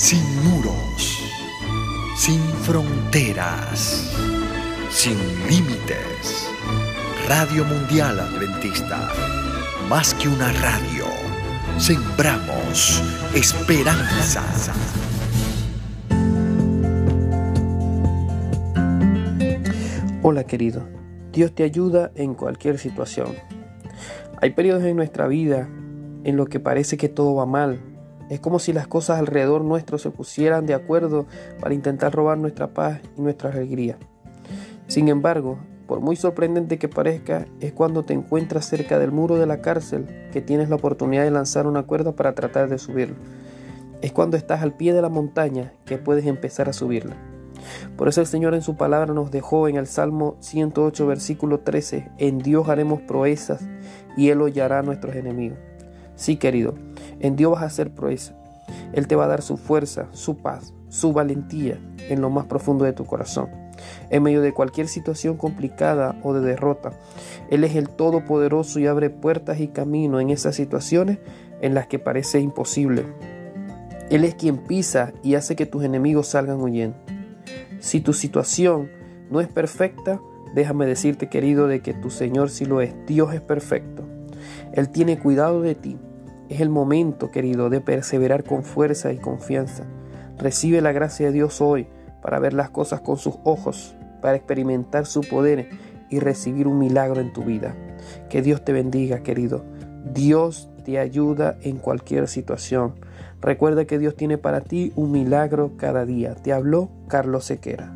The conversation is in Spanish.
sin muros, sin fronteras, sin límites. Radio Mundial Adventista, más que una radio, sembramos esperanza. Hola querido, Dios te ayuda en cualquier situación. Hay periodos en nuestra vida en los que parece que todo va mal, es como si las cosas alrededor nuestro se pusieran de acuerdo para intentar robar nuestra paz y nuestra alegría. Sin embargo, por muy sorprendente que parezca, es cuando te encuentras cerca del muro de la cárcel que tienes la oportunidad de lanzar una cuerda para tratar de subirlo. Es cuando estás al pie de la montaña que puedes empezar a subirla. Por eso el Señor en su palabra nos dejó en el Salmo 108, versículo 13, en Dios haremos proezas y Él hollará a nuestros enemigos. Sí, querido, en Dios vas a hacer proeza. Él te va a dar su fuerza, su paz, su valentía en lo más profundo de tu corazón. En medio de cualquier situación complicada o de derrota, Él es el Todopoderoso y abre puertas y camino en esas situaciones en las que parece imposible. Él es quien pisa y hace que tus enemigos salgan huyendo. Si tu situación no es perfecta, déjame decirte, querido, de que tu Señor sí lo es. Dios es perfecto. Él tiene cuidado de ti es el momento, querido, de perseverar con fuerza y confianza. Recibe la gracia de Dios hoy para ver las cosas con sus ojos, para experimentar su poder y recibir un milagro en tu vida. Que Dios te bendiga, querido. Dios te ayuda en cualquier situación. Recuerda que Dios tiene para ti un milagro cada día. Te habló Carlos Sequera.